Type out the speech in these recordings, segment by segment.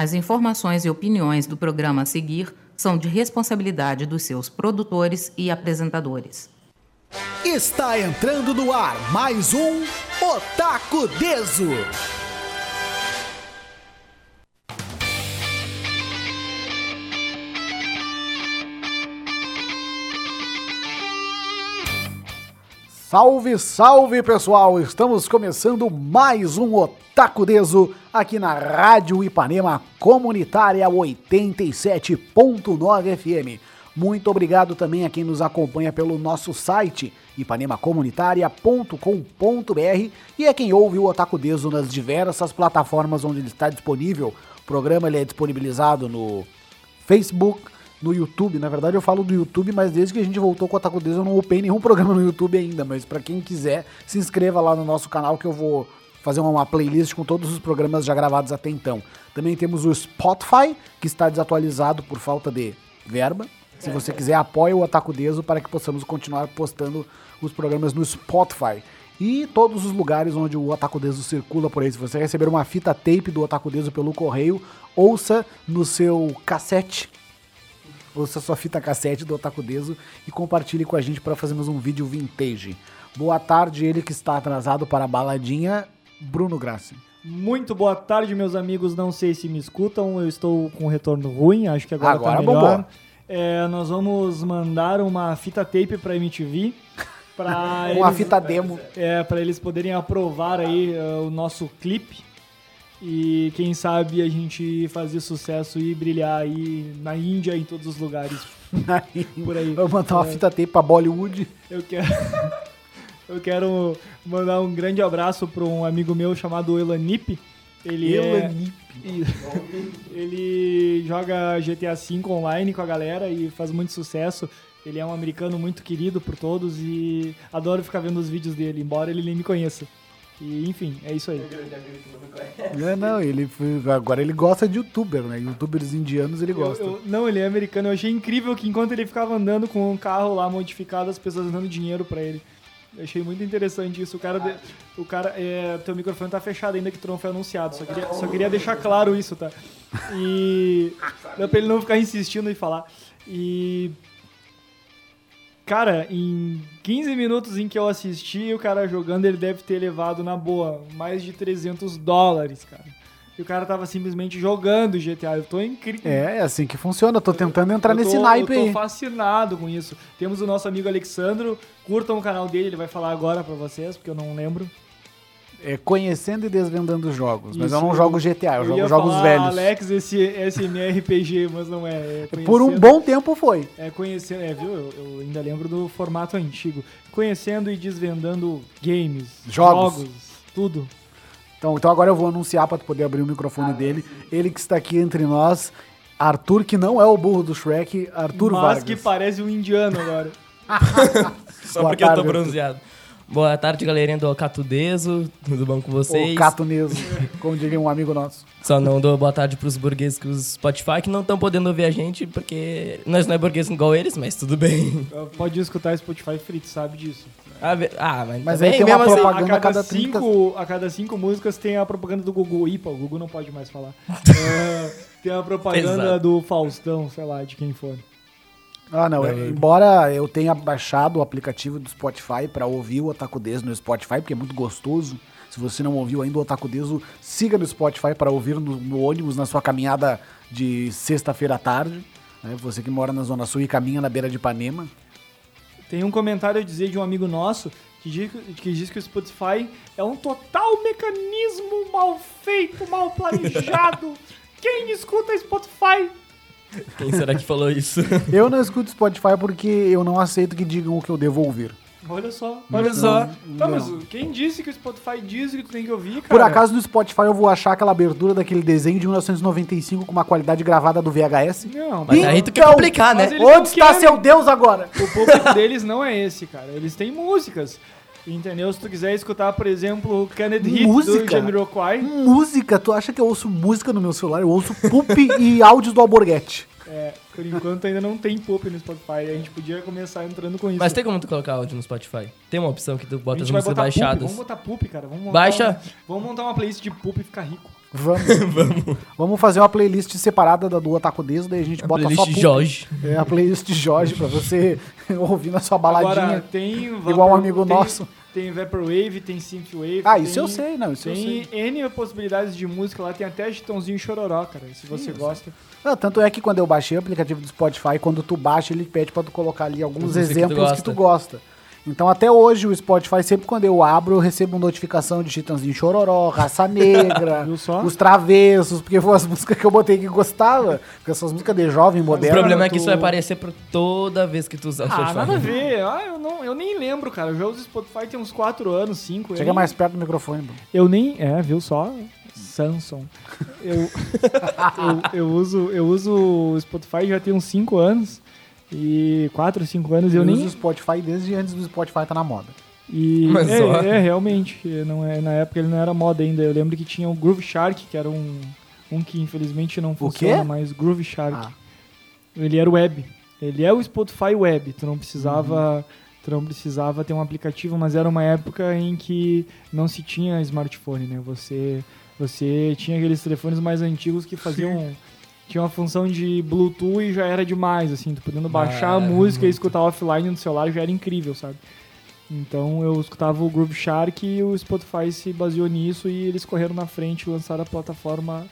As informações e opiniões do programa a seguir são de responsabilidade dos seus produtores e apresentadores. Está entrando no ar mais um Otaku Deso. Salve, salve pessoal! Estamos começando mais um Otaku Deso aqui na Rádio Ipanema Comunitária 87.9 FM. Muito obrigado também a quem nos acompanha pelo nosso site ipanemacomunitaria.com.br e a quem ouve o Otaku Deso nas diversas plataformas onde ele está disponível. O programa ele é disponibilizado no Facebook, no YouTube. Na verdade, eu falo do YouTube, mas desde que a gente voltou com o Deus, eu não upei nenhum programa no YouTube ainda. Mas para quem quiser, se inscreva lá no nosso canal que eu vou fazer uma playlist com todos os programas já gravados até então. Também temos o Spotify, que está desatualizado por falta de verba. Se você quiser, apoie o Otaku Deso para que possamos continuar postando os programas no Spotify. E todos os lugares onde o Otaku Deso circula por aí. Se você receber uma fita tape do Otaku Deso pelo correio, ouça no seu cassete ouça sua fita cassete do Otaku Deso e compartilhe com a gente para fazermos um vídeo vintage. Boa tarde, ele que está atrasado para a baladinha, Bruno Grassi. Muito boa tarde, meus amigos. Não sei se me escutam, eu estou com um retorno ruim, acho que agora, Agora tá melhor. É, nós vamos mandar uma fita tape pra MTV. Pra Uma eles- fita demo. É, pra eles poderem aprovar aí eh, o nosso clipe. E quem sabe a gente fazer sucesso e brilhar aí na Índia, em todos os lugares. Por aí. Vamos mandar uma É. fita tape para Bollywood. Eu quero, eu quero mandar um grande abraço para um amigo meu chamado Elanip. Ele Elanip. É, ele joga GTA V online com a galera e faz muito sucesso. Ele é um americano muito querido por todos e adoro ficar vendo os vídeos dele, embora ele nem me conheça. E enfim, é isso aí. É, não, ele foi- agora ele gosta de youtuber, né? Youtubers indianos ele Eu- gosta. eu- não, ele é americano. Eu achei incrível que enquanto ele ficava andando com um carro lá modificado, as pessoas dando dinheiro pra ele. Eu achei muito interessante isso. O cara, o cara, é, teu microfone tá fechado ainda que tu não foi anunciado. Só queria, só queria deixar claro isso, tá? E dá pra ele não ficar insistindo em falar. E Cara, em 15 minutos em que eu assisti o cara jogando, ele deve ter levado na boa mais de 300 dólares, cara. E o cara tava simplesmente jogando GTA. Eu tô incrível. É, é assim que funciona. Eu tô tentando entrar Eu nesse tô- naipe Eu aí. tô fascinado com isso. Temos o nosso amigo Alexandro. Curtam o canal dele, ele vai falar agora pra vocês, porque eu não lembro. É conhecendo e desvendando jogos. Mas eu não jogo GTA, eu, jogo ia jogos falar velhos. Alex esse SMRPG, mas não é. é Por um bom tempo foi. É conhecendo, é, viu? Eu, eu ainda lembro do formato antigo. Conhecendo e desvendando games, Jogos. tudo. Então, então agora eu vou anunciar para tu poder abrir o microfone dele. Ele que está aqui entre nós, Arthur, que não é o burro do Shrek, Arthur mas Vargas. que parece um indiano agora. Só Boa porque eu tô tarde, bronzeado. Boa tarde, galerinha do Catudeso. Tudo bom com vocês? O Cato Neso, como diria um amigo nosso. Só não dou boa tarde pros burgueses que os Spotify que não estão podendo ouvir a gente, porque nós não é burguês igual eles, mas tudo bem. Pode escutar Spotify free, tu sabe disso. Ah, ah, mas, Mas também, aí tem uma mesmo assim, propaganda- a cada, cada 30 cinco, a cada cinco músicas tem a propaganda do Gugu. Ipa, o Gugu não pode mais falar. É, tem a propaganda Pesado. do Faustão, sei lá, de quem for. Ah, não. é- embora eu tenha baixado o aplicativo do Spotify para ouvir o Otaku Deso no Spotify, porque é muito gostoso. Se você não ouviu ainda o Otaku Deso, siga no Spotify para ouvir no, no ônibus na sua caminhada de sexta-feira à tarde. né? Você que mora na Zona Sul e caminha na beira de Ipanema. Tem um comentário a dizer de um amigo nosso que diz, que diz que o Spotify é um total mecanismo mal feito, mal planejado. Quem escuta Spotify? Quem será que falou isso? Eu não escuto Spotify porque eu não aceito que digam o que eu devo ouvir. Olha só. Olha só. Tá, mas quem disse que o Spotify diz que tu tem que ouvir, cara? Por acaso no Spotify eu vou achar aquela abertura daquele desenho de 1995 com uma qualidade gravada do VHS? Não, Mas mas aí tu quer Então, complicar, né? ele- Eles Onde está querem. seu Deus agora? o público deles não é esse, cara. Eles têm músicas. Entendeu? Se tu quiser escutar, por exemplo, Canned do Música? Jamiroquai, Música? Tu acha que eu ouço música no meu celular? Eu ouço Pup e áudios do Alborguete. é, por enquanto ainda não tem pop no Spotify. A gente podia começar entrando com isso. Mas tem como tu colocar áudio no Spotify? Tem uma opção que tu bota as músicas botar poop, baixadas. vamos botar poop, cara. Vamos Baixa. um- vamos montar uma playlist de poop e ficar rico. Vamos. Vamos fazer uma playlist separada da do Otaku Deso, daí a gente bota só Playlist pu- Jorge. É a playlist Jorge pra você ouvir na sua baladinha. Agora, tem igual um amigo tem- nosso. Tem Vaporwave, tem Synthwave. Ah, tem- isso eu sei, não, isso eu Tem sei. N possibilidades de música lá, tem até Chitãozinho e Chororó, cara, se você gosta. Não, tanto é que quando eu baixei o aplicativo do Spotify, quando tu baixa, ele pede pra tu colocar ali alguns Música que tu exemplos que tu, gosta. Então até hoje o Spotify, sempre quando eu abro, eu recebo uma notificação de Chitãozinho Chororó, Raça Negra? Os Travessos, porque foram as músicas que eu botei que gostava, porque essas músicas de jovem, O moderna. problema é que tu- isso vai aparecer por toda vez que tu usar o Ah, Spotify. nada a ver. Ah, eu, não, eu nem lembro, cara. Eu já uso Spotify tem uns 4 anos, 5. Chega mais perto do microfone, Bruno. Eu nem. É, viu só? Samsung. Eu, eu, eu uso, eu uso o Spotify já tem uns 5 anos. E 4, 5 anos eu Eu nem. uso o Spotify desde antes do Spotify tá na moda. E Mas é, ó. é, realmente, não é, na época ele não era moda ainda. Eu lembro que tinha o Groove Shark, que era um, um que infelizmente não funciona mais, Groove Shark. Ah. Ele era web. Ele é o Spotify web. Tu não precisava, Uhum. tu não precisava ter um aplicativo, mas era uma época em que não se tinha smartphone, né? Você você tinha aqueles telefones mais antigos que faziam tinha uma função de Bluetooth e já era demais, assim, tu podendo baixar a música e muito. escutar offline no celular já era incrível, sabe? Então eu escutava o Groove Shark e o Spotify se baseou nisso e eles correram na frente e lançaram a plataforma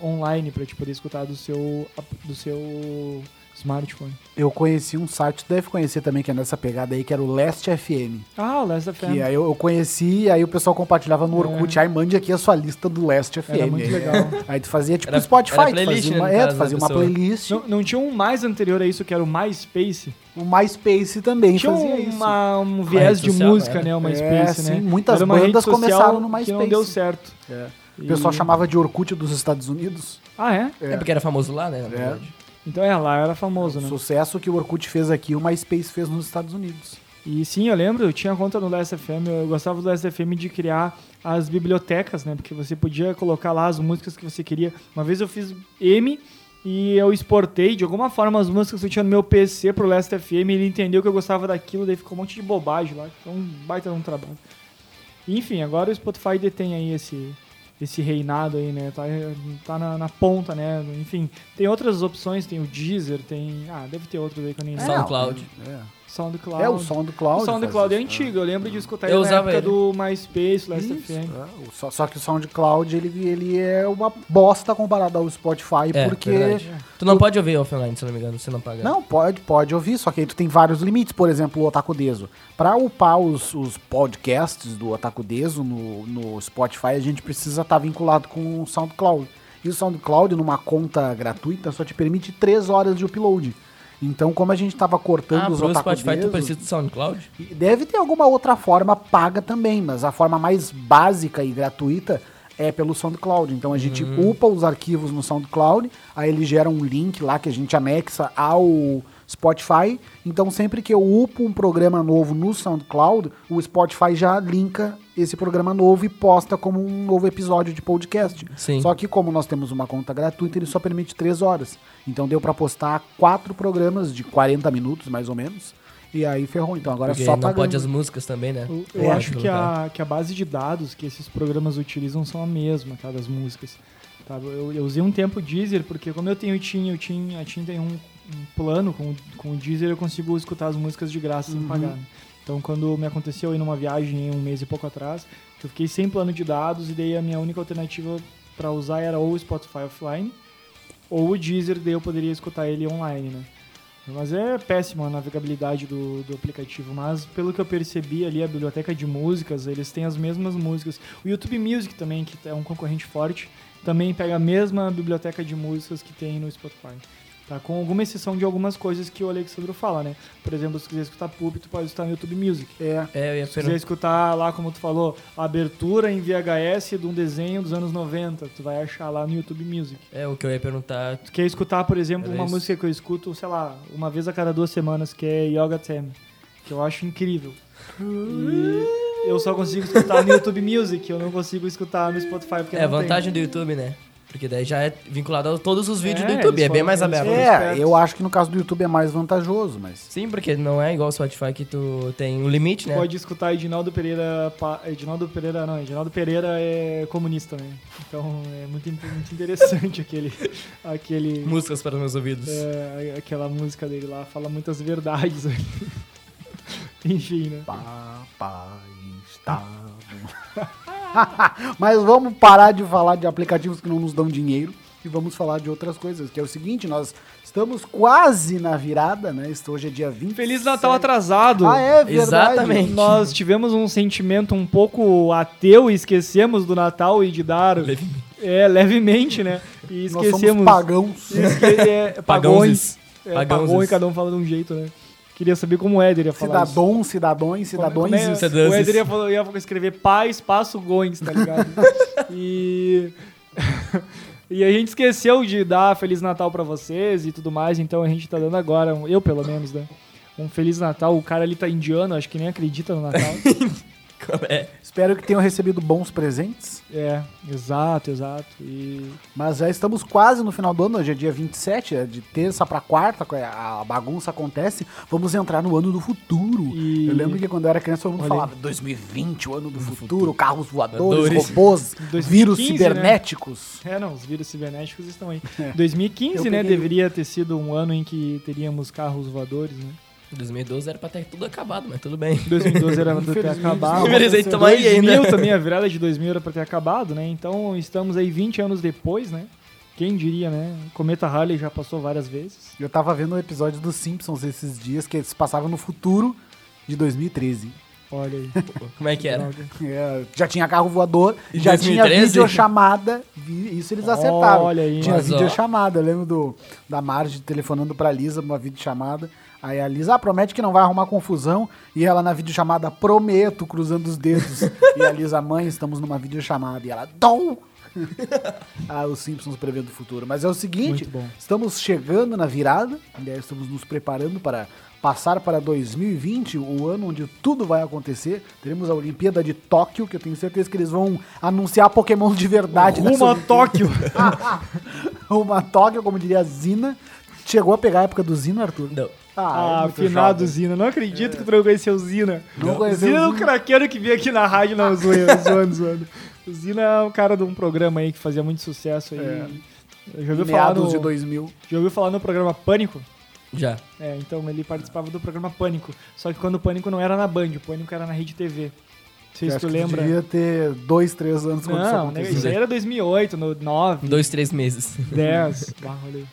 online para te poder escutar do seu do seu smartphone. Eu conheci um site, tu deve conhecer também, que é nessa pegada aí, que era o Last FM. Ah, o Last FM. Que aí eu, eu conheci, aí o pessoal compartilhava no Orkut, aí mande aqui a sua lista do Last FM. É. Era muito legal. Aí tu fazia tipo Era- Spotify, era tu playlist, fazia né, uma, no é, tu fazia uma playlist. Não, não tinha um mais anterior a isso que era o MySpace? O MySpace também Tinha fazia isso. uma, um viés de social, música, era. né? O É, MySpace, sim, né? muitas Era uma rede bandas começaram no Que não MySpace. deu certo. É. O pessoal E- chamava de Orkut dos Estados Unidos. Ah, é? É porque era famoso lá, né? Na verdade. Então é, lá era famoso, O né? sucesso que o Orkut fez aqui, o MySpace fez nos Estados Unidos. E sim, eu lembro, eu tinha conta no Last FM, eu gostava do Last FM de criar as bibliotecas, né? Porque você podia colocar lá as músicas que você queria. Uma vez eu fiz M e eu exportei de alguma forma as músicas que eu tinha no meu PC pro Last FM, ele entendeu que eu gostava daquilo, daí ficou um monte de bobagem lá, então baita de um trabalho. Enfim, agora o Spotify detém aí esse esse reinado aí, né? Tá, tá na, na ponta, né? Enfim, tem outras opções, tem o Deezer, tem... Ah, deve ter outros aí que eu nem É, lembro. SoundCloud. É, Soundcloud. é o SoundCloud. O SoundCloud é isso. antigo, eu lembro de escutar Eu ele na época ele. do MySpace, Last Isso, FM. é. O- Só, só que o SoundCloud ele, ele é uma bosta comparado ao Spotify, É, porque. verdade. Tu não pode ouvir offline, se não me engano, se não pagar. Não, pode, pode ouvir, só que aí tu tem vários limites. Por exemplo, o Otaku Deso. Pra upar os, os podcasts do Otaku Deso no, no Spotify, a gente precisa estar vinculado com o SoundCloud. E o SoundCloud, numa conta gratuita, só te permite 3 horas de upload. Então, como a gente tava cortando Ah, os Otaku Spotify tu Deso- precisa do SoundCloud? Deve ter alguma outra forma paga também, mas a forma mais básica e gratuita é pelo SoundCloud. Então a gente upa os arquivos no SoundCloud, aí ele gera um link lá que a gente anexa ao Spotify. Então sempre que eu upo um programa novo no SoundCloud, o Spotify já linka esse programa novo e posta como um novo episódio de podcast. Sim. Só que como nós temos uma conta gratuita, ele só permite 3 horas. Então deu pra postar quatro programas de 40 minutos, mais ou menos. E aí ferrou. Então agora Porque é só não pagando. pode as músicas também, né? Eu, eu acho que a, que a base de dados que esses programas utilizam são a mesma, tá, das músicas. Tá, eu, eu usei um tempo o Deezer, porque como eu tenho o TIM, eu tinha, a TIM tem um, um plano com, o- com o Deezer, eu consigo escutar as músicas de graça sem pagar. né? Então quando me aconteceu aí numa viagem um mês e pouco atrás, eu fiquei sem plano de dados e daí a minha única alternativa para usar era ou o Spotify offline ou o Deezer, daí eu poderia escutar ele online, né? Mas é péssima a navegabilidade do, do aplicativo. Mas pelo que eu percebi ali, a biblioteca de músicas, eles têm as mesmas músicas. O YouTube Music também, que é um concorrente forte, também pega a mesma biblioteca de músicas que tem no Spotify. Tá? Com alguma exceção de algumas coisas que o Alexandro fala, né? Por exemplo, se quiser escutar pub, tu pode escutar no YouTube Music. É. É, eu ia Se quiser escutar lá, como tu falou, a abertura em VHS de um desenho dos anos 90, tu vai achar lá no YouTube Music. É, o que eu ia perguntar. Tu quer escutar, por exemplo, Era uma isso. música que eu escuto, sei lá, uma vez a cada duas semanas, que é Yoga Theme, que eu acho incrível. E eu só consigo escutar no YouTube Music, eu não consigo escutar no Spotify. Porque É, a não tem. vantagem do YouTube, né? Porque daí já é vinculado a todos os vídeos É, do YouTube, é bem mais aberto. É, eu acho que no caso do YouTube é mais vantajoso, mas. Sim, porque não é igual o Spotify que tu tem um limite, né? Pode escutar Edinaldo Pereira. pa- Edinaldo Pereira, não, Edinaldo Pereira é comunista, né? Então é muito, muito interessante aquele. aquele Músicas para os meus ouvidos. é, aquela música dele lá, fala muitas verdades. Enfim, né? Papai está. Mas vamos parar de falar de aplicativos que não nos dão dinheiro e vamos falar de outras coisas, que é o seguinte, nós estamos quase na virada, né? Hoje é dia 20. Feliz Natal atrasado! Ah, é verdade. Exatamente. Nós tivemos um sentimento um pouco ateu e esquecemos do Natal e de dar. Levemente. É, levemente, né? E Nós somos esquecemos. pagãos. esque- é, pagões. Pagãozes. É, e cada um fala de um jeito, né? Queria saber como o Éder ia falar. isso. Cidadão, cidadões, Como é- cidadões. como é- cidadãos. O Éder ia, falar- ia escrever pai, espaço, goins, tá ligado? e... e a gente esqueceu de dar Feliz Natal pra vocês e tudo mais, então a gente tá dando agora, eu pelo menos, né? Um Feliz Natal. O cara ali tá indiano, acho que nem acredita no Natal. É. Espero que tenham recebido bons presentes. é, exato, exato. E Mas já estamos quase no final do ano, hoje é dia 27, é de terça pra quarta, a bagunça acontece. Vamos entrar no ano do futuro. E- Eu lembro que quando eu era criança todo mundo Olha falava 2020, o ano do futuro, carros voadores, Voadores. robôs, 2015, vírus né? cibernéticos. É, não, os vírus cibernéticos estão aí. É. 2015, Eu né, peguei- deveria ter sido um ano em que teríamos carros voadores, né? 2012 era pra ter tudo acabado, mas tudo bem. 2012 era pra ter acabado. Infelizmente, aí 2000 ainda. também, a virada de 2000 era pra ter acabado, né? Então estamos aí 20 anos depois, né? Quem diria, né? Cometa Halley já passou várias vezes. Eu tava vendo um episódio dos Simpsons esses dias que eles passavam no futuro de 2013. Olha aí. Como é que era? É, já tinha carro voador, Em já tinha 2013? videochamada. vi- Isso eles acertaram. Olha aí. Tinha Mas, ó. videochamada. Eu lembro do, da Marge telefonando pra Lisa uma videochamada. Aí a Lisa ah, promete que não vai arrumar confusão. E ela na videochamada, prometo, cruzando os dedos. e a Lisa, mãe, estamos numa videochamada. E ela, dom! ah, os Simpsons prevendo o futuro. Mas é o seguinte, Muito bom. estamos chegando na virada. Aliás, estamos nos preparando para passar para 2020, o ano onde tudo vai acontecer. Teremos a Olimpíada de Tóquio, que eu tenho certeza que eles vão anunciar Pokémon de verdade. nessa Rumo a Olimpíada. Tóquio. Rumo a Tóquio, como diria a Zina. Chegou a pegar a época do Zino, Arthur? Não. Ah, é muito finado jovem. Zina. Não acredito que tu não conheceu o Zina. Não conheceu Zina é o craqueiro que veio aqui na rádio, não, zoando, zoando, zoando. O Zina é um cara de um programa aí que fazia muito sucesso aí. É. Já ouviu falar no, de 2000. já ouviu falar no programa Pânico? Já. É, então ele participava do programa Pânico. Só que quando o Pânico não era na Band, o Pânico era na Rede TV. Não sei se tu lembra. devia ter dois, três anos quando isso Não, né, aconteceu. isso aí era 2008, no 9, Dois, três meses. 10. Bah, olha aí.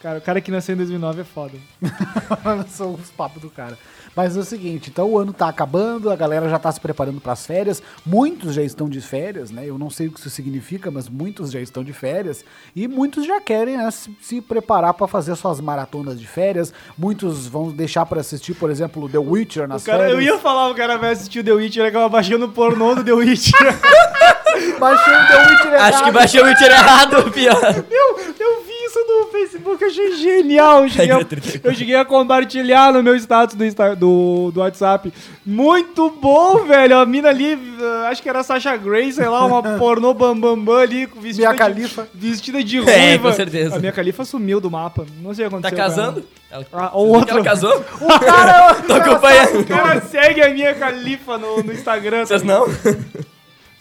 Cara, o cara que nasceu em 2009 é foda. São os papos do cara. Mas é o seguinte, então o ano tá acabando, a galera já tá se preparando pras férias, muitos já estão de férias, né? Eu não sei o que isso significa, mas muitos já estão de férias e muitos já querem né, se, se preparar pra fazer suas maratonas de férias. Muitos vão deixar pra assistir, por exemplo, The Witcher nas O cara, férias. eu ia falar, o cara vai assistir o The Witcher, acaba baixando o pornô do The Witcher. Baixei o The Witcher Acho que errado. baixei o Witcher errado, pior. eu, eu no Facebook, eu achei genial. Eu cheguei, a, eu cheguei a compartilhar no meu status do, Insta- do, do WhatsApp. Muito bom, velho. A mina ali, uh, acho que era a Sasha Grey, sei lá, uma pornô bambambam bam, bam ali, com vestida Minha de, Califa. vestida de ruiva. É, com certeza. A minha califa sumiu do mapa. Não sei o que Tá aconteceu. com casando? ela. Ah, ou Ela outro. casou? O cara, Tô acompanhando. O cara segue a minha califa no, no Instagram. Vocês não?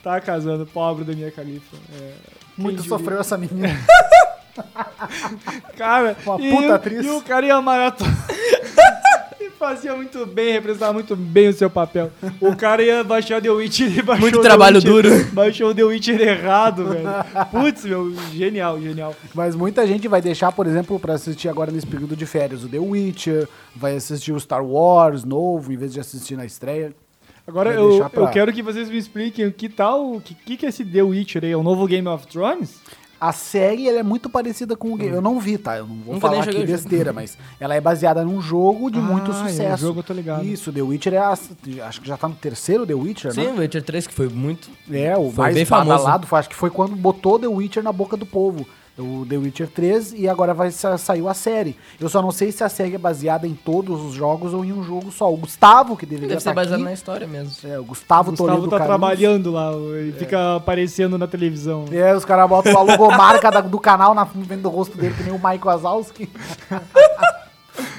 Tá casando, pobre da minha califa. É, muito sofreu essa menina. Cara, Uma e, puta o- atriz. e o cara ia maratona. e fazia muito bem, representava muito bem o seu papel. O cara ia baixar o The Witcher e baixou Muito o The trabalho Witcher- duro. Baixou o The Witcher errado, velho. Putz, meu, genial, genial. Mas muita gente vai deixar, por exemplo, pra assistir agora nesse período de férias o The Witcher, vai assistir o Star Wars novo, em vez de assistir na estreia. Agora eu, pra- eu quero que vocês me expliquem o que tal, o que, que, que é esse The Witcher aí? É o novo Game of Thrones? A série ela é muito parecida com o game. Eu não vi, tá? Eu não vou Nunca falar aqui o besteira, mas ela é baseada num jogo de muito Ah, é sucesso. jogo, eu tô ligado. Isso, The Witcher é. a- acho que já tá no terceiro The Witcher, Sim, né? o Witcher 3, que foi muito. É, o Foi mais bem famoso. badalado, acho que foi quando botou The Witcher na boca do povo. O The Witcher 3 e agora vai sa saiu a série. Eu só não sei se a série é baseada em todos os jogos ou em um jogo só. O Gustavo, que deveria Deve ser estar baseado aqui, na história mesmo. é, o Gustavo, O Gustavo Toledo tá Caruso. trabalhando lá, ele fica aparecendo na televisão. É, os caras botam a logomarca da- do canal na frente do rosto dele, que nem o Mike Wazowski.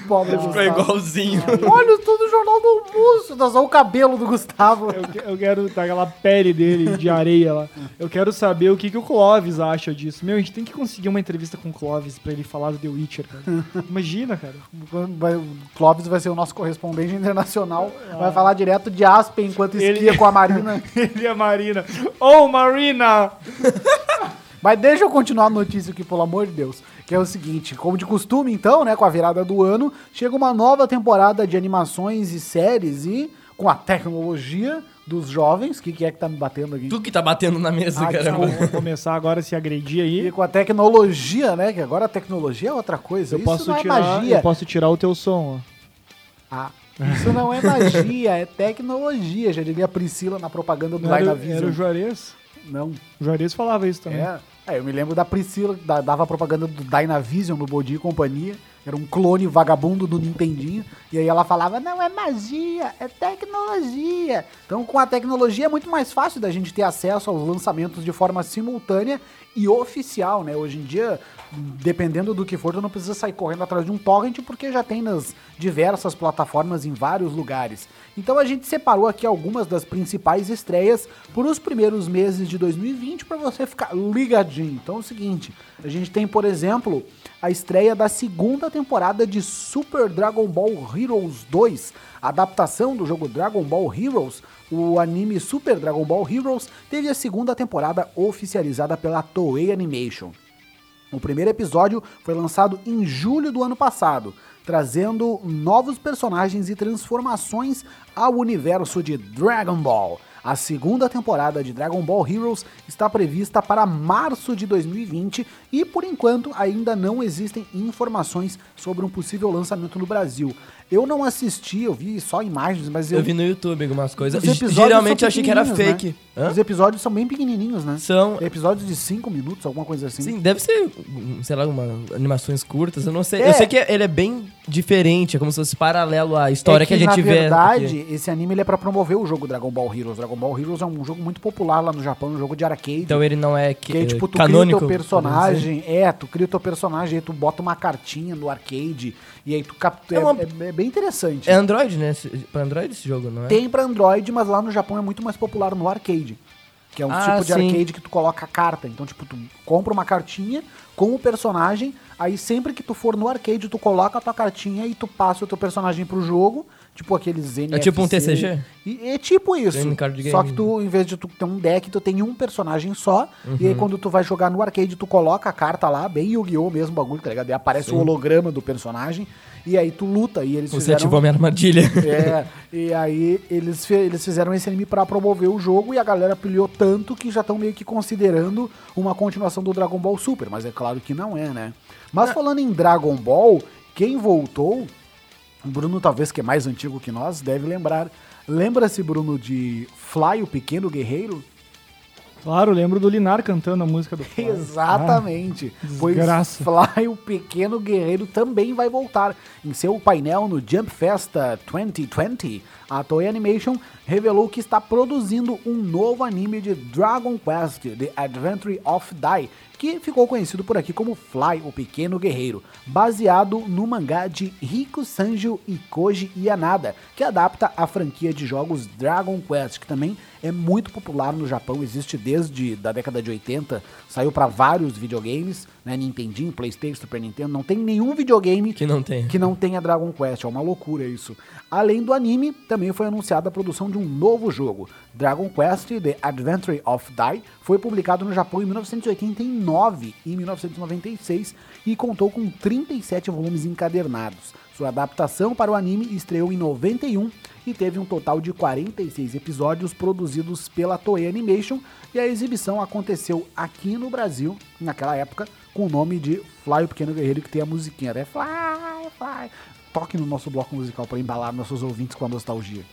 Pobre Ficou igualzinho. Olha, tudo no Jornal do Almoço. Tá só o cabelo do Gustavo. Eu, eu quero tá aquela pele dele de areia lá. Eu quero saber o que, que o Clóvis acha disso. Meu, a gente tem que conseguir uma entrevista com o Clóvis pra ele falar do The Witcher, cara. Imagina, cara. Vai- O Clóvis vai ser o nosso correspondente internacional. Vai falar direto de Aspen enquanto esquia com a Marina. Ele e a Marina. Oh, Marina! Mas deixa eu continuar a notícia aqui, pelo amor de Deus. Que é o seguinte, como de costume então, né, com a virada do ano, chega uma nova temporada de animações e séries e com a tecnologia dos jovens, o que, que é que tá me batendo aqui? Tu que tá batendo na mesa, Ah, caramba. Vamos começar agora a se agredir E aí. com a tecnologia, né, que agora a tecnologia é outra coisa. Eu Isso posso, não é tirar, magia. eu posso tirar o teu som, Ah, isso não é magia, é tecnologia. Já diria a Priscila na propaganda ó. do Dynavision. era o Juarez? Não, O Juarez falava isso também. É, é, eu me lembro da Priscila, que da- dava propaganda do Dynavision no Bodi e Companhia. Era um clone vagabundo do Nintendinho. E aí ela falava, não é magia, é tecnologia. Então com a tecnologia é muito mais fácil da gente ter acesso aos lançamentos de forma simultânea e oficial, né? Hoje em dia, dependendo do que for, tu não precisa sair correndo atrás de um torrent, porque já tem nas diversas plataformas em vários lugares. Então a gente separou aqui algumas das principais estreias por os primeiros meses de 2020 para você ficar ligadinho. Então é o seguinte, a gente tem, por exemplo, a estreia da segunda temporada de Super Dragon Ball Heroes 2, a adaptação do jogo Dragon Ball Heroes. O anime Super Dragon Ball Heroes teve a segunda temporada oficializada pela Toei Animation. O primeiro episódio foi lançado em julho do ano passado, trazendo novos personagens e transformações ao universo de Dragon Ball. A segunda temporada de Dragon Ball Heroes está prevista para março de 2020 e, por enquanto, ainda não existem informações sobre um possível lançamento no Brasil. Eu não assisti, eu vi só imagens, mas eu, Eu vi no YouTube algumas coisas. Geralmente eu achei que era pequenininhos, fake. né? Os episódios são bem pequenininhos, né? São. Episódios de 5 minutos, alguma coisa assim. Sim, deve ser, um, sei lá, uma, animações curtas, eu não sei. É. Eu sei que ele é bem diferente, é como se fosse paralelo à história É que, a gente na vê. verdade, aqui. esse anime ele é pra promover o jogo Dragon Ball Heroes. Dragon Ball Heroes é um jogo muito popular lá no Japão, um jogo de arcade. Então ele não é, que, que aí, tipo, tu canônico. cria o teu personagem, é, tu cria o teu personagem, aí tu bota uma cartinha no arcade, e aí tu captura. É É, uma- é- é bem interessante. É Android, né? Pra Android esse jogo, não é? Tem pra Android, mas lá no Japão é muito mais popular no arcade. Que é um Ah, tipo de sim. arcade que tu coloca a carta. Então, tipo, tu compra uma cartinha com o personagem, aí sempre que tu for no arcade, tu coloca a tua cartinha e tu passa o teu personagem pro jogo. Tipo aqueles NFC. É tipo um TCG? E, é tipo isso. Só que tu, em vez de tu ter um deck, tu tem um personagem só. E Uhum. aí quando tu vai jogar no arcade, tu coloca a carta lá, bem Yu-Gi-Oh! mesmo bagulho, tá ligado? E aparece o holograma do personagem. E aí tu luta. E eles Você fizeram... ativou minha armadilha. É, e aí eles, eles fizeram esse anime pra promover o jogo e a galera pilhou tanto que já estão meio que considerando uma continuação do Dragon Ball Super, mas é claro que não é, né? Mas falando em Dragon Ball, quem voltou, Bruno talvez que é mais antigo que nós, deve lembrar. Lembra-se, Bruno, de Fly, o Pequeno Guerreiro? Claro, lembro do Linar cantando a música do Fly. Exatamente. pois desgraça. Fly, o Pequeno Guerreiro, também vai voltar. Em seu painel no Jump Festa 2020, a Toei Animation revelou que está produzindo um novo anime de Dragon Quest, The Adventure of Dai, que ficou conhecido por aqui como Fly, o Pequeno Guerreiro, baseado no mangá de Riku Sanjo e Koji Yanada, que adapta a franquia de jogos Dragon Quest, que também é muito popular no Japão, existe desde da década de 80, saiu para vários videogames, né, Nintendinho, Playstation, Super Nintendo, não tem nenhum videogame Que não tem. que não tenha Dragon Quest, é uma loucura isso. Além do anime, também foi anunciada a produção de um novo jogo. Dragon Quest The Adventure of Dai foi publicado no Japão em 1989 e 1996 e contou com 37 volumes encadernados. Sua adaptação para o anime estreou em 91 e teve um total de 46 episódios produzidos pela Toei Animation e a exibição aconteceu aqui no Brasil, naquela época, com o nome de Fly o Pequeno Guerreiro, que tem a musiquinha, né? Fly, fly. Toque no nosso bloco musical para embalar nossos ouvintes com a nostalgia.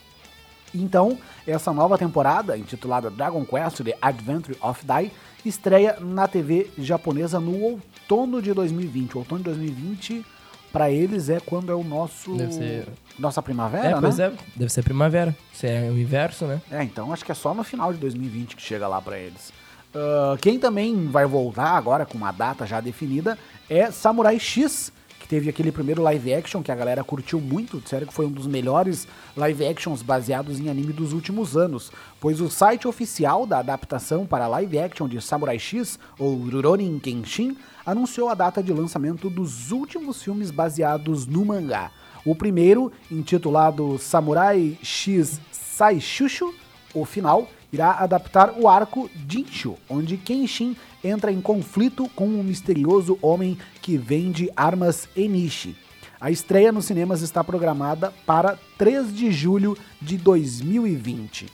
Então, essa nova temporada, intitulada Dragon Quest The Adventure of Dai, estreia na TV japonesa no outono de 2020. O outono de 2020, pra eles, é quando é o nosso. Deve ser- Nossa primavera, É, né? pois é, deve ser primavera. Se é o inverso, né? É, então acho que é só no final de 2020 que chega lá pra eles. Ah, quem também vai voltar agora com uma data já definida é Samurai X, que teve aquele primeiro live action que a galera curtiu muito, disseram que foi um dos melhores live actions baseados em anime dos últimos anos, pois o site oficial da adaptação para live action de Samurai X, ou Rurouni Kenshin, anunciou a data de lançamento dos últimos filmes baseados no mangá. O primeiro, intitulado Samurai X Saishushu, o final, irá adaptar o arco Jinshu, onde Kenshin entra em conflito com um misterioso homem que vende armas Enishi. A estreia nos cinemas está programada para 3 de julho de 2020.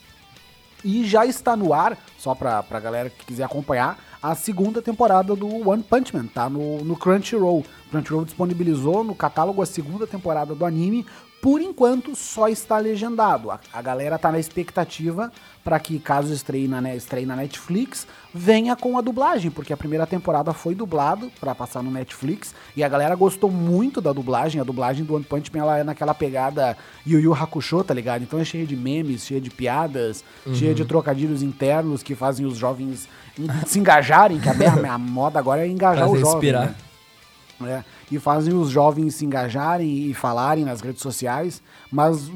E já está no ar, só pra, pra galera que quiser acompanhar, a segunda temporada do One Punch Man, tá no, no Crunchyroll. Crunchyroll disponibilizou no catálogo a segunda temporada do anime, por enquanto só está legendado. A, a galera tá na expectativa para que, caso estreie na, ne- estreie na Netflix, venha com a dublagem, porque a primeira temporada foi dublado para passar no Netflix, e a galera gostou muito da dublagem. A dublagem do One Punch Man ela é naquela pegada Yu Yu Hakusho, tá ligado? Então é cheia de memes, cheia de piadas, cheia de trocadilhos internos que fazem os jovens en- se engajarem, que a, a moda agora é engajar Faz o jovem. respirar. né? Né? E fazem os jovens se engajarem e falarem nas redes sociais. Mas,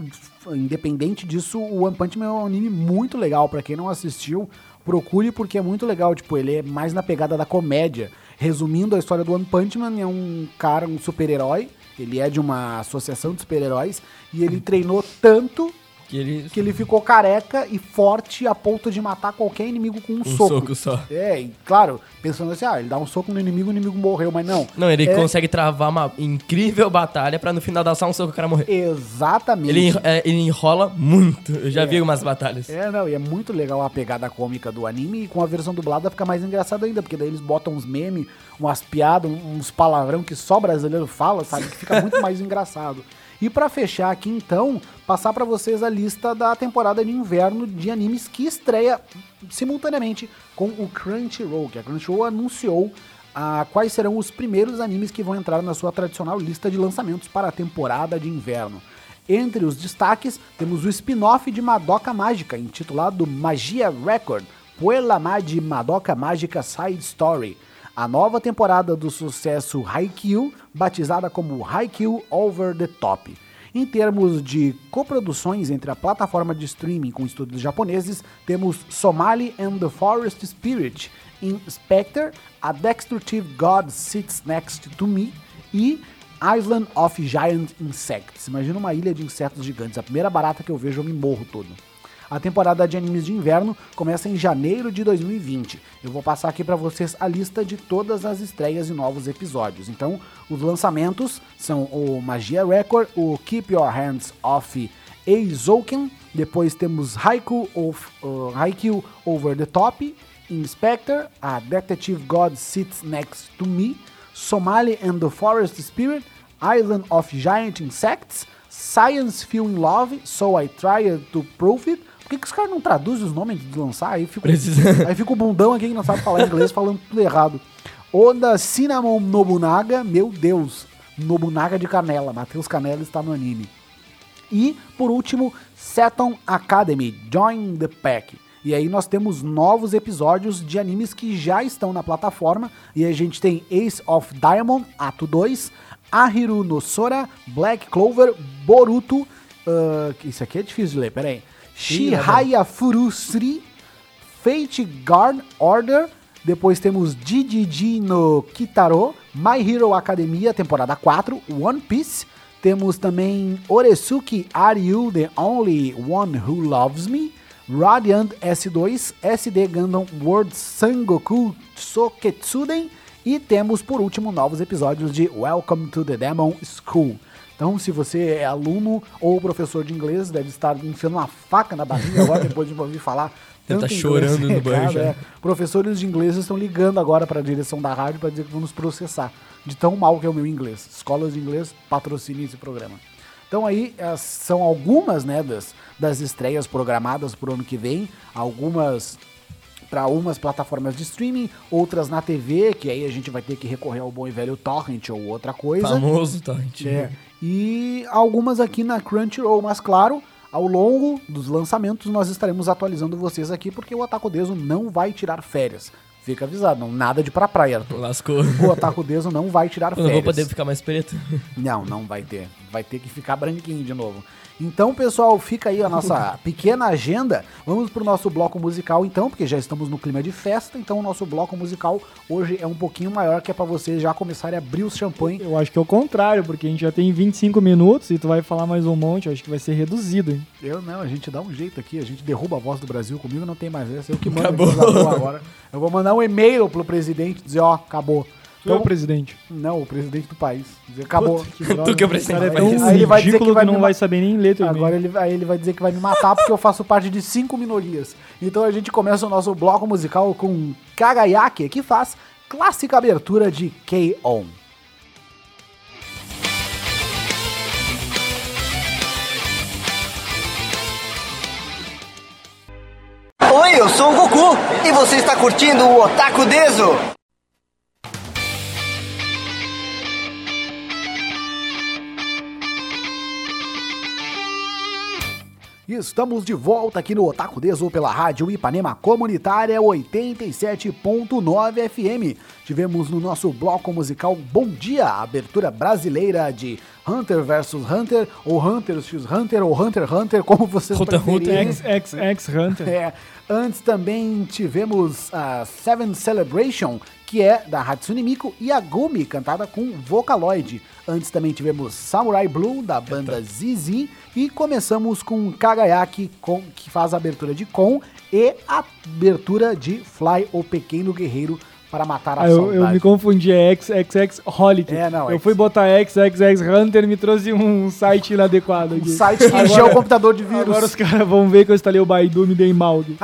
independente disso, o One Punch Man é um anime muito legal. Pra quem não assistiu, procure porque é muito legal. Tipo, ele é mais na pegada da comédia. Resumindo a história do One Punch Man, é um cara, um super-herói. Ele é de uma associação de super-heróis. E ele treinou tanto Que ele. que ele ficou careca e forte a ponto de matar qualquer inimigo com um, Um soco. soco só. É, e claro, pensando assim, ah, ele dá um soco no inimigo, o inimigo morreu, mas não. Não, ele É- consegue travar uma incrível batalha pra no final dar só um soco e o cara morrer. Exatamente. Ele, é, ele enrola muito. Eu já vi umas batalhas. É, não, e é muito legal a pegada cômica do anime e com a versão dublada fica mais engraçado ainda, porque daí eles botam uns memes, umas piadas, uns palavrão que só brasileiro fala, sabe? Que fica muito mais engraçado. E pra fechar aqui então, passar pra vocês a lista da temporada de inverno de animes que estreia simultaneamente com o Crunchyroll, que a Crunchyroll anunciou ah, quais serão os primeiros animes que vão entrar na sua tradicional lista de lançamentos para a temporada de inverno. Entre os destaques, temos o spin-off de Madoka Mágica, intitulado Magia Record, Puella Magi Madoka Mágica Side Story. A nova temporada do sucesso Haikyuu, batizada como Haikyuu Over the Top. Em termos de coproduções entre a plataforma de streaming com estúdios japoneses, temos Somali and the Forest Spirit, em Spectre, A Destructive God Sits Next to Me e Island of Giant Insects. Imagina uma ilha de insetos gigantes. A primeira barata que eu vejo eu me morro todo. A temporada de animes de inverno começa em janeiro de 2020. Eu vou passar aqui para vocês a lista de todas as estreias e novos episódios. Então, os lançamentos são o Magia Record, o Keep Your Hands Off Eizouken, depois temos Haiku of, uh, Haikyuu Over the Top, Inspector, a Detective God Sits Next to Me, Somali and the Forest Spirit, Island of Giant Insects, Science Film Love, So I Tried to Prove It. Por que, que os caras não traduzem os nomes de lançar? Aí fica, Precisa. aí fica o bundão aqui que não sabe falar inglês falando tudo errado. Oda Cinnamon Nobunaga, meu Deus, Nobunaga de Canela, Matheus Canela está no anime. E, por último, Seton Academy, Join the Pack. E aí nós temos novos episódios de animes que já estão na plataforma. E a gente tem Ace of Diamond, Ato 2, Ahiru no Sora, Black Clover, Boruto. ah, isso aqui é difícil de ler, peraí. Shihaya Furusri, Fate Guard Order. Depois temos DDG no Kitaro, My Hero Academia, temporada 4, One Piece. Temos também Oresuki Are You the Only One Who Loves Me? Radiant S2, SD Gundam World Sangoku Soketsuden. E temos por último novos episódios de Welcome to the Demon School. Então, se você é aluno ou professor de inglês, deve estar enfiando uma faca na barriga agora depois de ouvir falar. Deve tanto tá inglês chorando no banho já. é. Professores de inglês estão ligando agora para a direção da rádio para dizer que vão nos processar de tão mal que é o meu inglês. Escolas de inglês patrocinem esse programa. Então aí as- são algumas né, das, das estreias programadas pro ano que vem, algumas para umas plataformas de streaming, outras na TV, que aí a gente vai ter que recorrer ao bom e velho torrent ou outra coisa. Famoso torrent. É. E algumas aqui na Crunchyroll, mas claro, ao longo dos lançamentos nós estaremos atualizando vocês aqui, porque o Otaku Deso não vai tirar férias. Fica avisado, não, nada de pra praia, Arthur. Lascou. O Otaku Deso não vai tirar Eu férias. não vou poder ficar mais preto. Não, não vai ter. Vai ter que ficar branquinho de novo. Então, pessoal, fica aí a nossa pequena agenda. Vamos pro nosso bloco musical, então, porque já estamos no clima de festa. Então, o nosso bloco musical hoje é um pouquinho maior, que é pra vocês já começarem a abrir os champanhe. Eu acho que é o contrário, porque a gente já tem 25 minutos e tu vai falar mais um monte, eu acho que vai ser reduzido, hein? Eu não, a gente dá um jeito aqui, a gente derruba a voz do Brasil comigo, não tem mais essa. Eu que mando Acabou. agora. Eu vou mandar um e-mail pro presidente dizer, ó, acabou. Tu é o Então, presidente. não, o presidente do país. Dizer, acabou. Tu que é o presidente é do país. Aí ele vai dizer ridículo que vai não me vai saber nem ler teu Agora ele, aí ele vai dizer que vai me matar porque eu faço parte de cinco minorias. Então a gente começa o nosso bloco musical com Kagayake, que faz clássica abertura de K-On! Oi, eu sou o Goku e você está curtindo o Otaku Deso. Estamos de volta aqui no Otaku Deso pela Rádio Ipanema Comunitária 87.9 FM. Tivemos no nosso bloco musical Bom Dia, a abertura brasileira de Hunter vs Hunter, ou Hunter x Hunter, ou Hunter x Hunter, como vocês Hunter preferirem. Hunter. X, X, X Hunter. É, antes também tivemos a Seven Celebration, que é da Hatsune Miku, e a Gumi, cantada com Vocaloid. Antes também tivemos Samurai Blue, da banda ZZ, e começamos com Kagayaki, com, que faz a abertura de Kon, e a abertura de Fly, o Pequeno Guerreiro, para matar a Ah, eu, eu me confundi, é XX Holiday. É, não, Eu X- fui botar XXX Hunter me trouxe um site inadequado aqui. Um site que encheu o computador de vírus. Agora os caras vão ver que eu instalei o Baidu e me dei mal.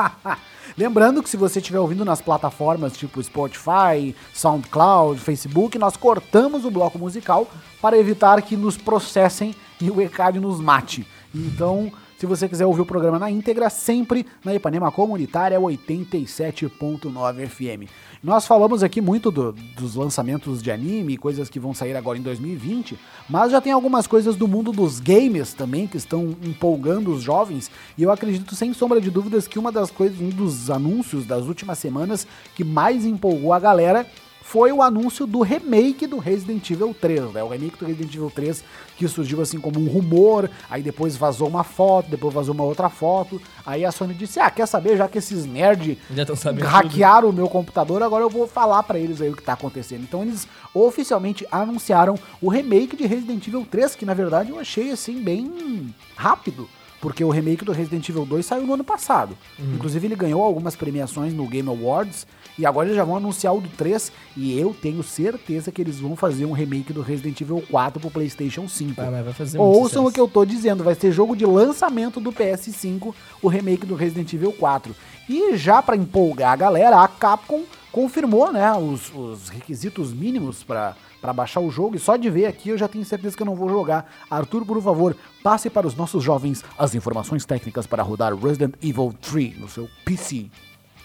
Lembrando que se você estiver ouvindo nas plataformas tipo Spotify, SoundCloud, Facebook, nós cortamos o bloco musical para evitar que nos processem e o ECAD nos mate. Então, se você quiser ouvir o programa na íntegra, sempre na Ipanema Comunitária 87.9 FM. Nós falamos aqui muito do- dos lançamentos de anime, coisas que vão sair agora em 2020, mas já tem algumas coisas do mundo dos games também que estão empolgando os jovens, e eu acredito sem sombra de dúvidas que uma das coisas, um dos anúncios das últimas semanas que mais empolgou a galera foi o anúncio do remake do Resident Evil 3, né? O remake do Resident Evil 3 que surgiu assim como um rumor, aí depois vazou uma foto, depois vazou uma outra foto, aí a Sony disse: "Ah, quer saber, já que esses nerd sabendo. tudo. hackearam o meu computador, agora eu vou falar pra eles aí o que tá acontecendo". Então eles oficialmente anunciaram o remake de Resident Evil 3, que na verdade eu achei assim bem rápido. Porque o remake do Resident Evil 2 saiu no ano passado. Inclusive, ele ganhou algumas premiações no Game Awards. E agora eles já vão anunciar o do 3. E eu tenho certeza que eles vão fazer um remake do Resident Evil 4 pro PlayStation 5. Vai, vai, vai fazer Ouçam sucesso. o que eu tô dizendo, vai ser jogo de lançamento do PS5, o remake do Resident Evil 4. E já pra empolgar a galera, a Capcom confirmou, né, os, os requisitos mínimos pra pra baixar o jogo. E só de ver aqui eu já tenho certeza que eu não vou jogar. Arthur, por favor, passe para os nossos jovens as informações técnicas para rodar Resident Evil 3 no seu PC.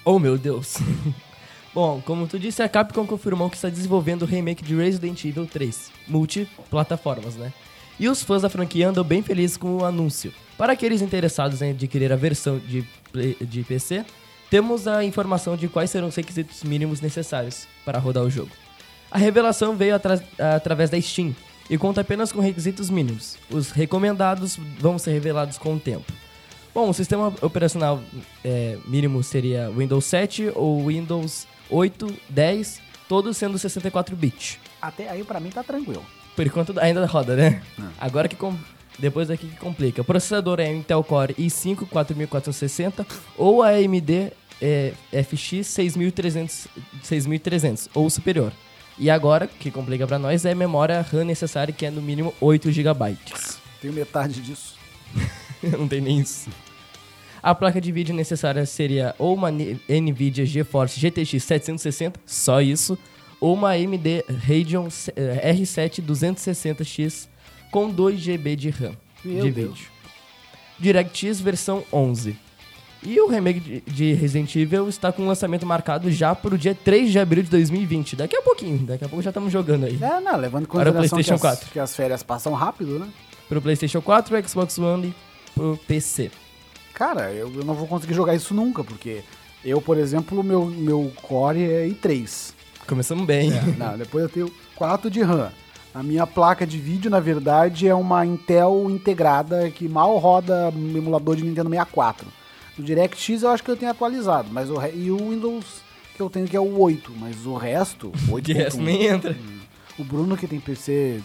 Oh, meu Deus. Bom, como tu disse, a Capcom confirmou que está desenvolvendo o remake de Resident Evil 3, multiplataformas, né? E os fãs da franquia andam bem felizes com o anúncio. Para aqueles interessados em adquirir a versão de, de PC, temos a informação de quais serão os requisitos mínimos necessários para rodar o jogo. A revelação veio atra- através da Steam e conta apenas com requisitos mínimos. Os recomendados vão ser revelados com o tempo. Bom, o sistema operacional é, mínimo seria Windows 7 ou Windows 8, 10, todos sendo 64-bit. Até aí pra mim tá tranquilo. Por enquanto ainda roda, né? Agora que com... depois daqui que complica. O processador é Intel Core i5 4460 ou AMD é, FX 6300, 6300 ou superior. E agora, que complica pra nós, é a memória RAM necessária, que é no mínimo 8 GB. Tenho metade disso. Não tem nem isso. A placa de vídeo necessária seria ou uma NVIDIA GeForce GTX 760, só isso, ou uma AMD Radeon eh, R7 260X com 2 GB de RAM. Meu de Deus. vídeo. DirectX versão 11. E o remake de- de Resident Evil está com o lançamento marcado já para o dia 3 de abril de 2020. Daqui a pouquinho, daqui a pouco já estamos jogando aí. É, não, levando em Para o consideração que as, 4. que as férias passam rápido, né? Pro PlayStation 4, Xbox One e pro PC. Cara, eu, eu não vou conseguir jogar isso nunca, porque eu, por exemplo, meu, meu core é i3. Começamos bem. Não, depois eu tenho 4 de RAM. A minha placa de vídeo, na verdade, é uma Intel integrada que mal roda um emulador de Nintendo 64. O DirectX eu acho que eu tenho atualizado, mas o re- e o Windows que eu tenho que é o 8, mas o resto, De resto 8.1. nem entra. O Bruno que tem PC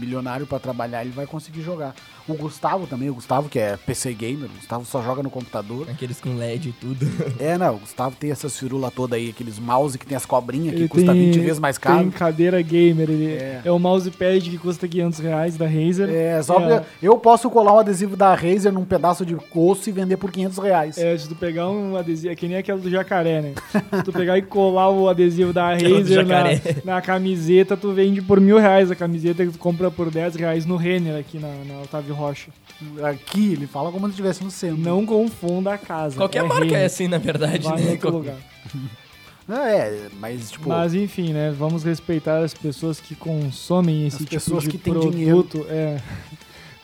milionário pra trabalhar, ele vai conseguir jogar. O Gustavo também, o Gustavo que é PC gamer, o Gustavo só joga no computador. Aqueles com LED e tudo. É, não, o Gustavo tem essas firulas todas aí, aqueles mouse que tem as cobrinhas que Ele custa tem- 20 vezes mais Tem caro. cadeira gamer, ele É. é, o mousepad que custa 500 reais da Razer. É, só pra- eu posso colar um adesivo da Razer num pedaço de osso e vender por 500 reais. É, se tu pegar um adesivo, é que nem aquela do jacaré, né? se tu pegar e colar o adesivo da Razer na, na camiseta, tu vende por mil reais a camiseta que tu compra por 10 reais no Renner aqui na, na Otávio Rocha. Aqui, ele fala como se estivesse no centro. Não confunda a casa. Qualquer marca Renner. é assim, na verdade, Vai né? outro lugar. Não, é, mas tipo, Mas enfim, né? Vamos respeitar as pessoas que consomem esse As tipo pessoas de que têm produto. É.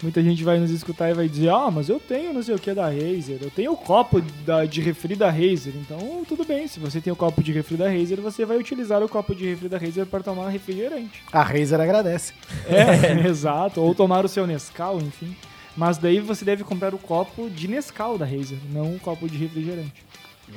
Muita gente vai nos escutar e vai dizer, ah, mas eu tenho não sei o que da Razer, eu tenho o copo da- de refri da Razer, então tudo bem, se você tem o copo de refri da Razer, você vai utilizar o copo de refri da Razer para tomar refrigerante. a Razer agradece. É, exato, ou tomar o seu Nescau, enfim. Mas daí você deve comprar o copo de Nescau da Razer, não o copo de refrigerante.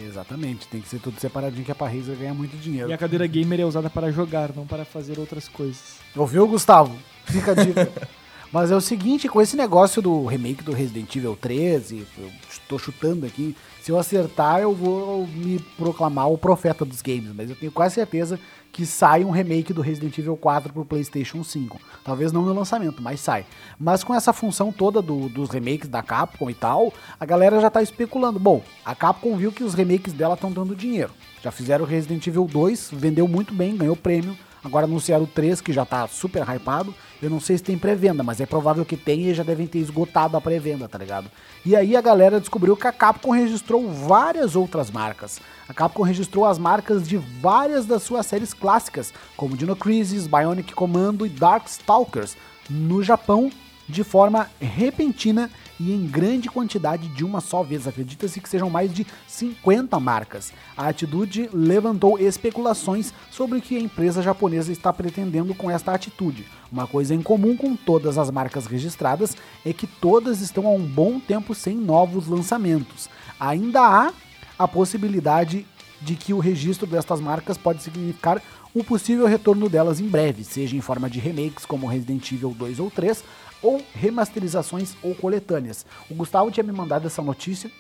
Exatamente, tem que ser tudo separadinho que é pra Razer ganhar muito dinheiro. E a cadeira gamer é usada para jogar, não para fazer outras coisas. Ouviu, Gustavo? Fica a dica. Mas é o seguinte, com esse negócio do remake do Resident Evil 13, eu tô chutando aqui, se eu acertar eu vou me proclamar o profeta dos games, mas eu tenho quase certeza que sai um remake do Resident Evil 4 pro PlayStation 5. Talvez não no lançamento, mas sai. Mas com essa função toda do- dos remakes da Capcom e tal, a galera já tá especulando. Bom, a Capcom viu que os remakes dela estão dando dinheiro. Já fizeram Resident Evil 2, vendeu muito bem, ganhou prêmio. Agora anunciaram o 3, que já tá super hypado. Eu não sei se tem pré-venda, mas é provável que tenha e já devem ter esgotado a pré-venda, tá ligado? E aí a galera descobriu que a Capcom registrou várias outras marcas. A Capcom registrou as marcas de várias das suas séries clássicas, como Dino Crisis, Bionic Commando e Darkstalkers, no Japão de forma repentina e em grande quantidade de uma só vez. Acredita-se que sejam mais de 50 marcas. A atitude levantou especulações sobre o que a empresa japonesa está pretendendo com esta atitude. Uma coisa em comum com todas as marcas registradas é que todas estão há um bom tempo sem novos lançamentos. Ainda há a possibilidade de que o registro destas marcas pode significar o possível retorno delas em breve, seja em forma de remakes como Resident Evil 2 ou 3, ou remasterizações ou coletâneas. O Gustavo tinha me mandado essa notícia,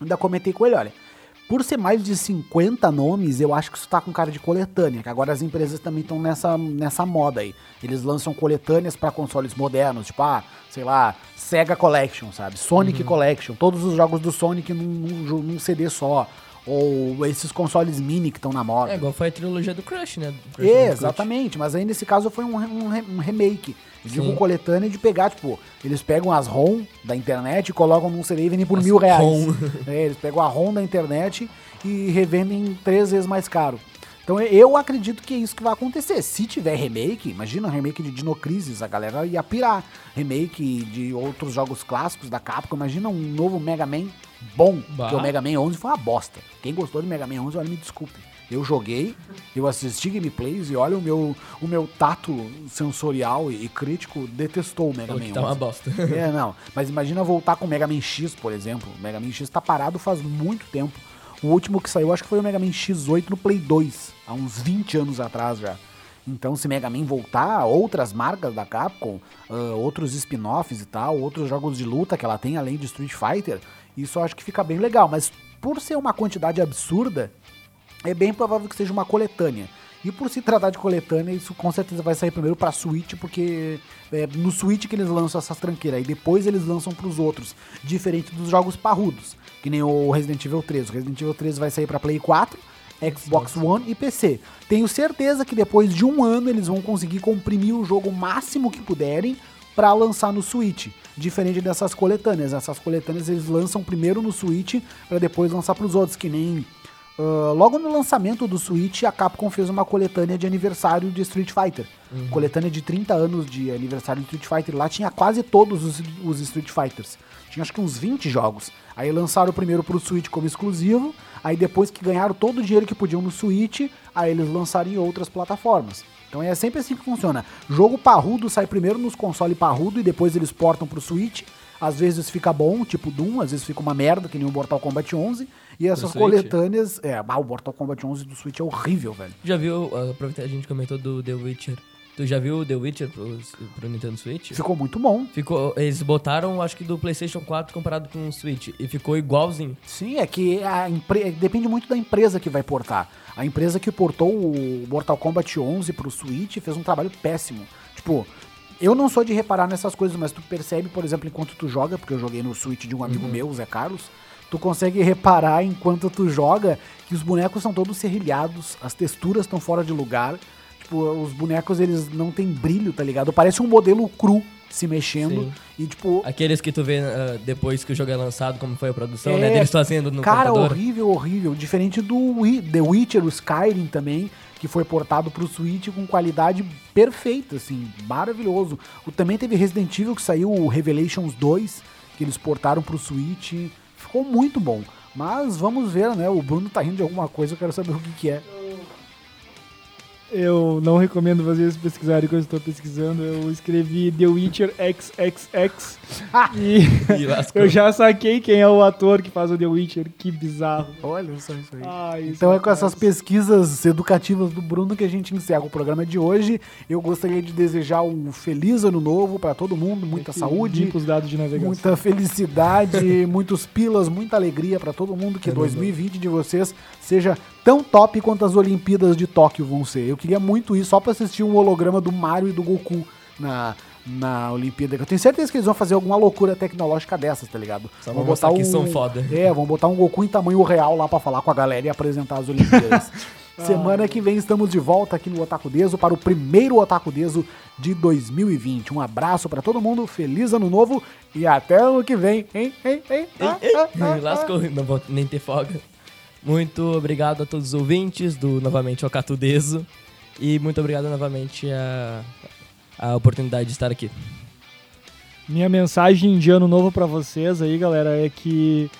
ainda comentei com ele, olha, por ser mais de 50 nomes, eu acho que isso tá com cara de coletânea, que agora as empresas também estão nessa, nessa moda aí. Eles lançam coletâneas para consoles modernos, tipo, ah, sei lá, Sega Collection, sabe? Sonic Collection, todos os jogos do Sonic num, num num CD só. Ou esses consoles mini que estão na moda. É igual foi a trilogia do Crush, né? Do Crash É, exatamente, mas aí nesse caso foi um, um um remake. Eles Sim. ficam coletânea de pegar, tipo, eles pegam as ROM da internet e colocam num CD e vendem por As mil reais. ROM. É, eles pegam a ROM da internet e revendem três vezes mais caro. Então eu acredito que é isso que vai acontecer. Se tiver remake, imagina um remake de Dino Crisis, a galera ia pirar. Remake de outros jogos clássicos da Capcom, imagina um novo Mega Man bom, Bah. porque o Mega Man 11 foi uma bosta. Quem gostou de Mega Man 11, olha, me desculpe. Eu joguei, eu assisti gameplays e olha o meu, o meu tato sensorial e, crítico detestou o Mega Man que tá uma 11. bosta. É, não. Mas imagina voltar com o Mega Man X, por exemplo. O Mega Man X tá parado faz muito tempo. O último que saiu, acho que foi o Mega Man X8 no Play 2, há uns 20 anos atrás já. Então, se Mega Man voltar, outras marcas da Capcom, ah, outros spin-offs e tal, outros jogos de luta que ela tem além de Street Fighter, isso eu acho que fica bem legal. Mas por ser uma quantidade absurda, é bem provável que seja uma coletânea. E por se tratar de coletânea, isso com certeza vai sair primeiro pra Switch, porque é no Switch que eles lançam essas tranqueiras, e depois eles lançam pros outros, diferente dos jogos parrudos, que nem o Resident Evil 3. O Resident Evil 3 vai sair pra Play 4, Xbox One e PC. Tenho certeza que depois de um ano eles vão conseguir comprimir o jogo o máximo que puderem, pra lançar no Switch. Diferente dessas coletâneas. Essas coletâneas eles lançam primeiro no Switch pra depois lançar pros outros, que nem ah, logo no lançamento do Switch, a Capcom fez uma coletânea de aniversário de Street Fighter. Coletânea de 30 anos de aniversário de Street Fighter. Lá tinha quase todos os, os Street Fighters. Tinha acho que uns 20 jogos. Aí lançaram primeiro pro Switch como exclusivo. Aí depois que ganharam todo o dinheiro que podiam no Switch, aí eles lançaram em outras plataformas. Então é sempre assim que funciona. Jogo parrudo sai primeiro nos consoles parrudo e depois eles portam pro Switch. Às vezes fica bom, tipo Doom, às vezes fica uma merda, que nem o Mortal Kombat 11. E essas coletâneas. É, ah, o Mortal Kombat 11 do Switch é horrível, velho. Já viu, uh, aproveitar a gente comentou do The Witcher. Tu já viu The Witcher pro, pro Nintendo Switch? Ficou muito bom. Ficou, eles botaram, acho que do PlayStation 4 comparado com o Switch. E ficou igualzinho. Sim, é que a empre... depende muito da empresa que vai portar. A empresa que portou o Mortal Kombat 11 pro Switch fez um trabalho péssimo. Tipo, eu não sou de reparar nessas coisas, mas tu percebe, por exemplo, enquanto tu joga, porque eu joguei no Switch de um amigo meu, o Zé Carlos, tu consegue reparar enquanto tu joga que os bonecos são todos serrilhados, as texturas estão fora de lugar. Tipo, os bonecos eles não têm brilho, tá ligado? Parece um modelo cru se mexendo Sim. e tipo, Aqueles que tu vê uh, depois que o jogo é lançado, como foi a produção, É, né? Deles fazendo no Cara, computador. horrível, horrível. Diferente do Wi- The Witcher, o Skyrim também, que foi portado pro Switch com qualidade perfeita, assim, maravilhoso. O, também teve Resident Evil, que saiu o Revelations 2, que eles portaram pro Switch. Ficou muito bom. Mas vamos ver, né? O Bruno tá rindo de alguma coisa, eu quero saber o que, que é. Eu não recomendo vocês pesquisarem o que eu estou pesquisando. Eu escrevi The Witcher XXX e E lascou. eu já saquei quem é o ator que faz o The Witcher. Que bizarro. Olha só isso aí. Ai, isso Então é com essas pesquisas educativas do Bruno que a gente encerra o programa de hoje. Eu gostaria de desejar um feliz ano novo pra todo mundo, muita Que saúde, os dados de navegação. muita felicidade, muitos pilas, muita alegria pra todo mundo. Que 2020 de vocês seja tão top quanto as Olimpíadas de Tóquio vão ser. Eu queria muito isso só pra assistir um holograma do Mario e do Goku na, na Olimpíada. Eu tenho certeza que eles vão fazer alguma loucura tecnológica dessas, tá ligado? Só vão mostrar que são foda. É, vão botar um Goku em tamanho real lá pra falar com a galera e apresentar as Olimpíadas. Semana que vem estamos de volta aqui no Otaku Deso para o primeiro Otaku Deso de 2020. Um abraço pra todo mundo, feliz ano novo e até ano que vem, hein? hein, hein? Ah, ah, ah, Me lascou, não vou nem ter folga. Muito obrigado a todos os ouvintes do novamente o Catudeso. E muito obrigado novamente a, a oportunidade de estar aqui. Minha mensagem de ano novo pra vocês aí, galera, é que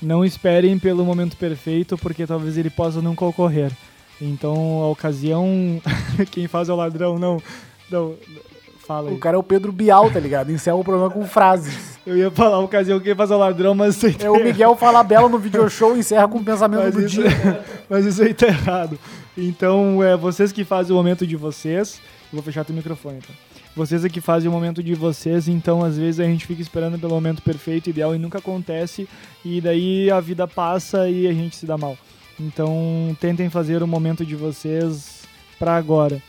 não esperem pelo momento perfeito, porque talvez ele possa nunca ocorrer. Então, a ocasião, quem faz é o ladrão, não. Não, fala aí. O cara é o Pedro Bial, tá ligado? Encerra o programa com frases. Eu ia falar a ocasião quem faz é o ladrão, mas isso aí É o Miguel fala bela no video show e encerra com o pensamento mas do isso, dia. mas isso aí tá errado. Então, é vocês que fazem o momento de vocês. Eu vou fechar teu microfone, tá? Vocês é que fazem o momento de vocês, então às vezes a gente fica esperando pelo momento perfeito, ideal e nunca acontece, e daí a vida passa e a gente se dá mal. Então tentem fazer o momento de vocês pra agora.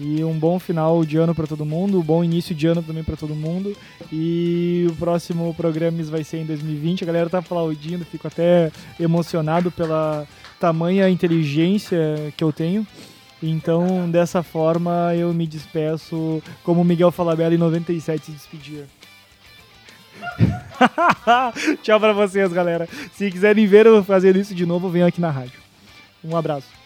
E um bom final de ano pra todo mundo, um bom início de ano também pra todo mundo. E o próximo programa vai ser em 2020. A galera tá aplaudindo, fico até emocionado pela tamanha inteligência que eu tenho. Então, dessa forma, eu me despeço como Miguel Falabella em 97 se despedia. Tchau pra vocês, galera. Se quiserem ver eu fazendo isso de novo, venham aqui na rádio. Um abraço.